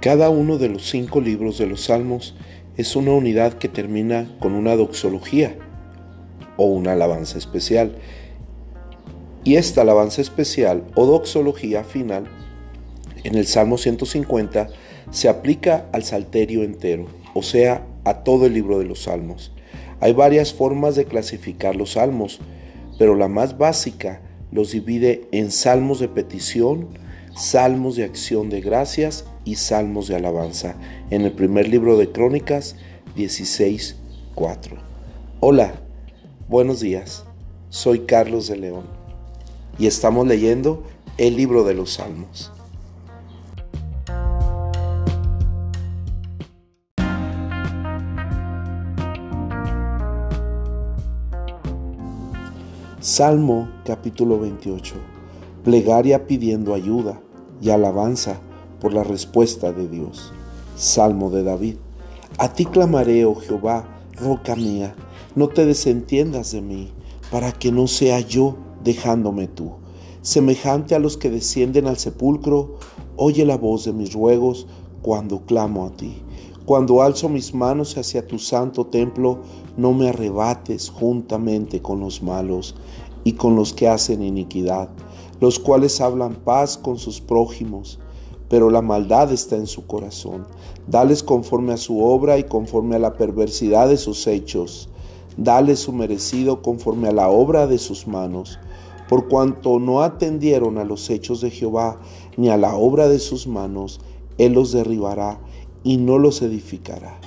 Cada uno de los cinco libros de los Salmos es una unidad que termina con una doxología o una alabanza especial. Y esta alabanza especial o doxología final en el Salmo 150 se aplica al salterio entero, o sea, a todo el libro de los Salmos. Hay varias formas de clasificar los salmos, pero la más básica los divide en salmos de petición, salmos de acción de gracias y salmos de alabanza. En el primer libro de Crónicas 16.4. Hola, buenos días. Soy Carlos de León y estamos leyendo el libro de los salmos. Salmo capítulo 28. Plegaria pidiendo ayuda y alabanza por la respuesta de Dios. Salmo de David. A ti clamaré, oh Jehová, roca mía, no te desentiendas de mí, para que no sea yo dejándome tú. Semejante a los que descienden al sepulcro, oye la voz de mis ruegos cuando clamo a ti. Cuando alzo mis manos hacia tu santo templo, no me arrebates juntamente con los malos y con los que hacen iniquidad, los cuales hablan paz con sus prójimos, pero la maldad está en su corazón. Dales conforme a su obra y conforme a la perversidad de sus hechos. Dales su merecido conforme a la obra de sus manos. Por cuanto no atendieron a los hechos de Jehová ni a la obra de sus manos, Él los derribará y no los edificará.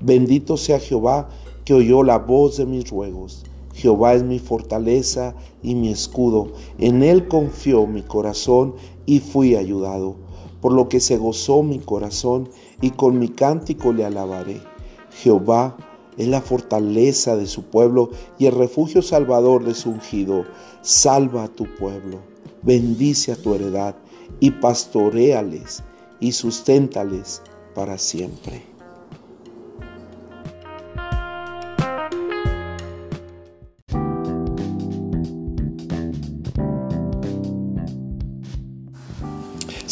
Bendito sea Jehová que oyó la voz de mis ruegos. Jehová es mi fortaleza y mi escudo. En Él confió mi corazón y fui ayudado. Por lo que se gozó mi corazón y con mi cántico le alabaré. Jehová es la fortaleza de su pueblo y el refugio salvador de su ungido. Salva a tu pueblo, bendice a tu heredad y pastoreales y susténtales para siempre.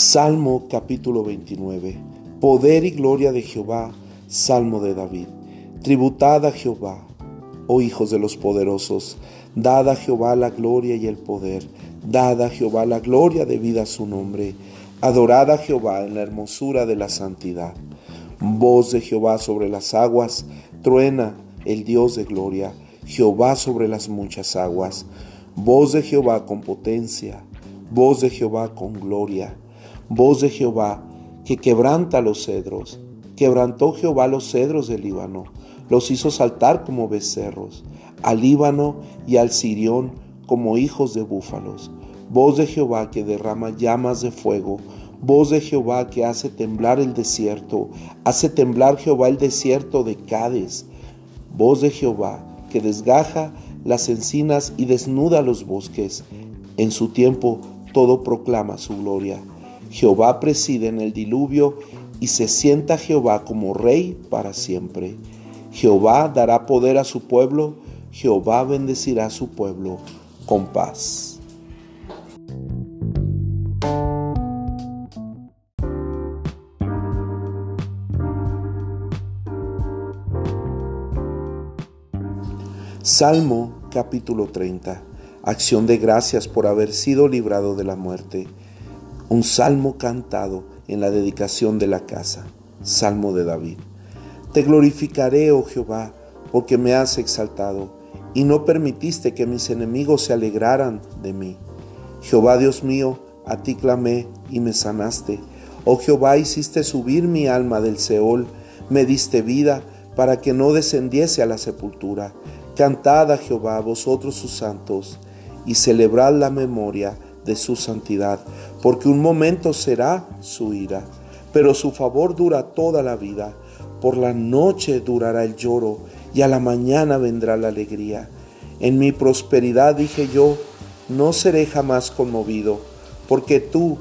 Salmo capítulo 29. Poder y gloria de Jehová. Salmo de David. Tributad a Jehová, oh hijos de los poderosos. Dad a Jehová la gloria y el poder. Dad a Jehová la gloria debida a su nombre. Adorad a Jehová en la hermosura de la santidad. Voz de Jehová sobre las aguas. Truena el Dios de gloria. Jehová sobre las muchas aguas. Voz de Jehová con potencia. Voz de Jehová con gloria voz de Jehová que quebranta los cedros. Quebrantó Jehová los cedros del Líbano, los hizo saltar como becerros, al Líbano y al Sirión como hijos de búfalos. Voz de Jehová que derrama llamas de fuego, voz de Jehová que hace temblar el desierto, hace temblar Jehová el desierto de Cades. Voz de Jehová que desgaja las encinas y desnuda los bosques. En su tiempo todo proclama su gloria. Jehová preside en el diluvio y se sienta Jehová como rey para siempre. Jehová dará poder a su pueblo, Jehová bendecirá a su pueblo con paz. Salmo capítulo 30. Acción de gracias por haber sido librado de la muerte un salmo cantado en la dedicación de la casa, Salmo de David. Te glorificaré, oh Jehová, porque me has exaltado y no permitiste que mis enemigos se alegraran de mí. Jehová Dios mío, a ti clamé y me sanaste. Oh Jehová, hiciste subir mi alma del Seol, me diste vida para que no descendiese a la sepultura. Cantad a Jehová, vosotros sus santos, y celebrad la memoria de su santidad, porque un momento será su ira, pero su favor dura toda la vida. Por la noche durará el lloro y a la mañana vendrá la alegría. En mi prosperidad dije yo, no seré jamás conmovido, porque tú,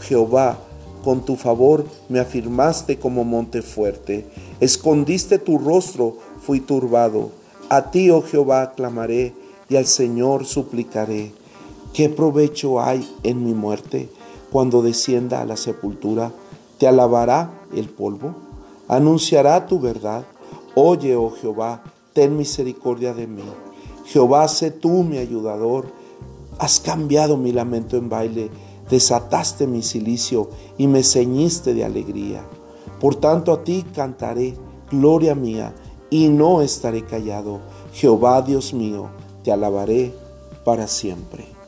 Jehová, con tu favor me afirmaste como monte fuerte, escondiste tu rostro, fui turbado. A ti, oh Jehová, clamaré y al Señor suplicaré. ¿Qué provecho hay en mi muerte cuando descienda a la sepultura? ¿Te alabará el polvo? ¿Anunciará tu verdad? Oye, oh Jehová, ten misericordia de mí. Jehová, sé tú mi ayudador. Has cambiado mi lamento en baile, desataste mi silicio y me ceñiste de alegría. Por tanto a ti cantaré, gloria mía, y no estaré callado. Jehová Dios mío, te alabaré para siempre.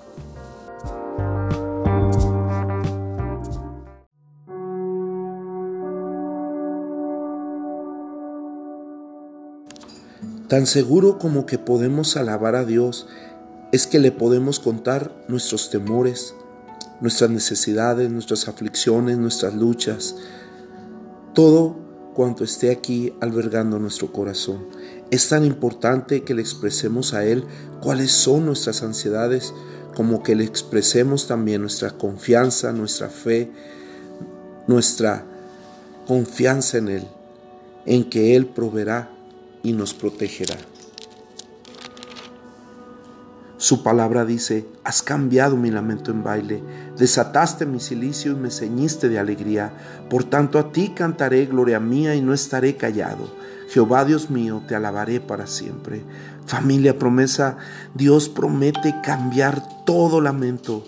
Tan seguro como que podemos alabar a Dios es que le podemos contar nuestros temores, nuestras necesidades, nuestras aflicciones, nuestras luchas, todo cuanto esté aquí albergando nuestro corazón. Es tan importante que le expresemos a Él cuáles son nuestras ansiedades, como que le expresemos también nuestra confianza, nuestra fe, nuestra confianza en Él, en que Él proveerá y nos protegerá. Su palabra dice, has cambiado mi lamento en baile, desataste mi silicio y me ceñiste de alegría. Por tanto a ti cantaré gloria mía y no estaré callado. Jehová Dios mío, te alabaré para siempre. Familia promesa, Dios promete cambiar todo lamento.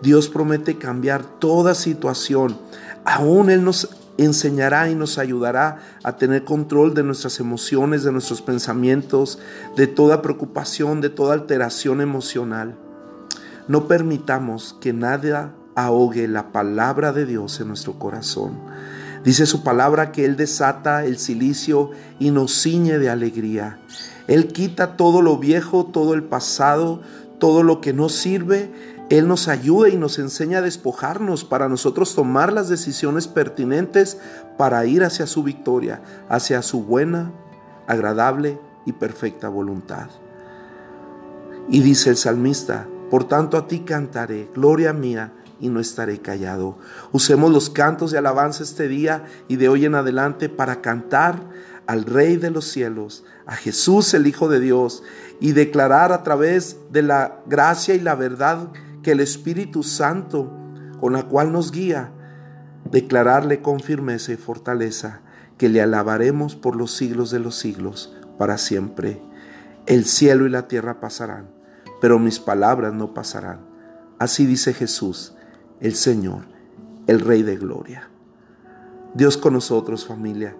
Dios promete cambiar toda situación. Aún Él nos enseñará y nos ayudará a tener control de nuestras emociones, de nuestros pensamientos, de toda preocupación, de toda alteración emocional. No permitamos que nada ahogue la palabra de Dios en nuestro corazón. Dice su palabra que Él desata el silicio y nos ciñe de alegría. Él quita todo lo viejo, todo el pasado, todo lo que no sirve él nos ayuda y nos enseña a despojarnos para nosotros tomar las decisiones pertinentes para ir hacia su victoria, hacia su buena, agradable y perfecta voluntad. Y dice el salmista, por tanto a ti cantaré, gloria mía, y no estaré callado. Usemos los cantos de alabanza este día y de hoy en adelante para cantar al Rey de los cielos, a Jesús el Hijo de Dios, y declarar a través de la gracia y la verdad que el Espíritu Santo con la cual nos guía, declararle con firmeza y fortaleza que le alabaremos por los siglos de los siglos, para siempre. El cielo y la tierra pasarán, pero mis palabras no pasarán. Así dice Jesús, el Señor, el Rey de Gloria. Dios con nosotros, familia